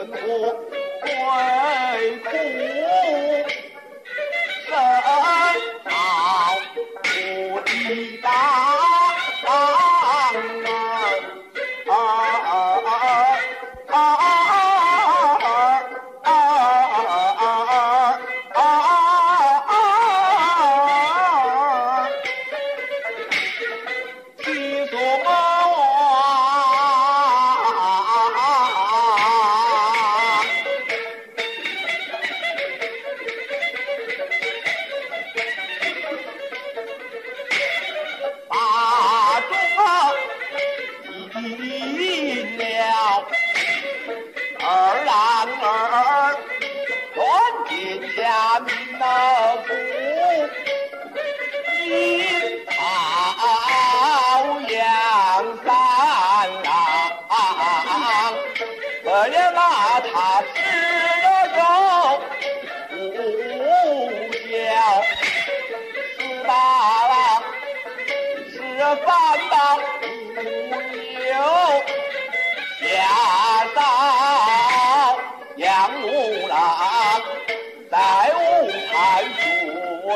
生活归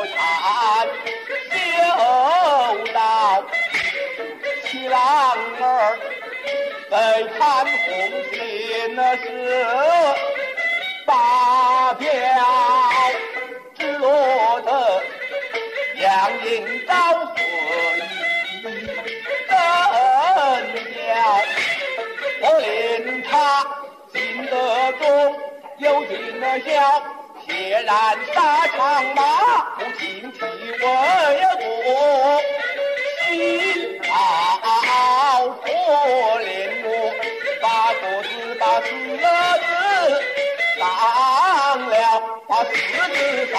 做餐，修到七郎儿在看红线的是八表之落的杨银招水真了，我连他进得中，又进得小，血染沙场马，请替为国。心好可怜我，把个子把四字当了，把四字当。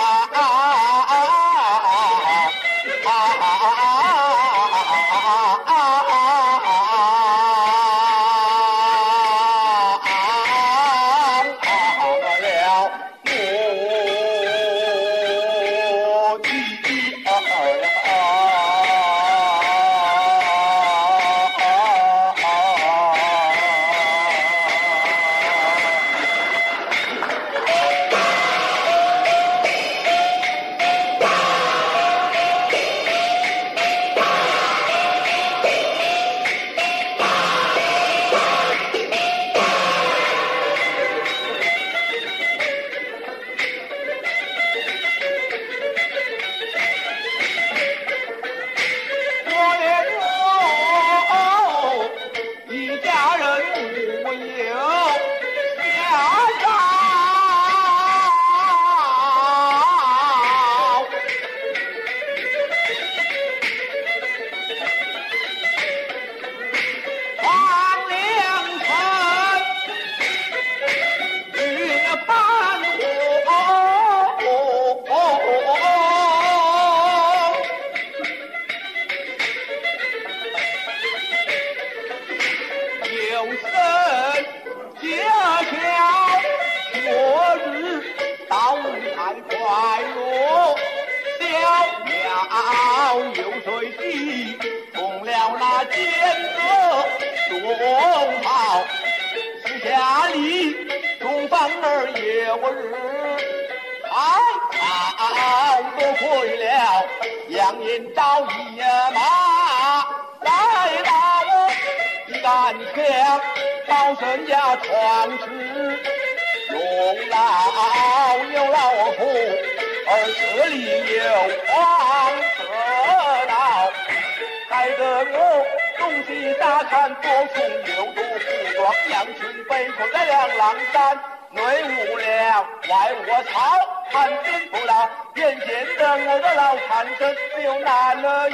我日。哎，好多亏了，杨延昭一马来到我一杆枪，保身家闯吃，用老有老虎，而这里有黄河道，害得我西大山多情，有多福光。两军被困在两郎山，内无粮外无草，汉军不浪。眼前的来个老汉，这只有难了。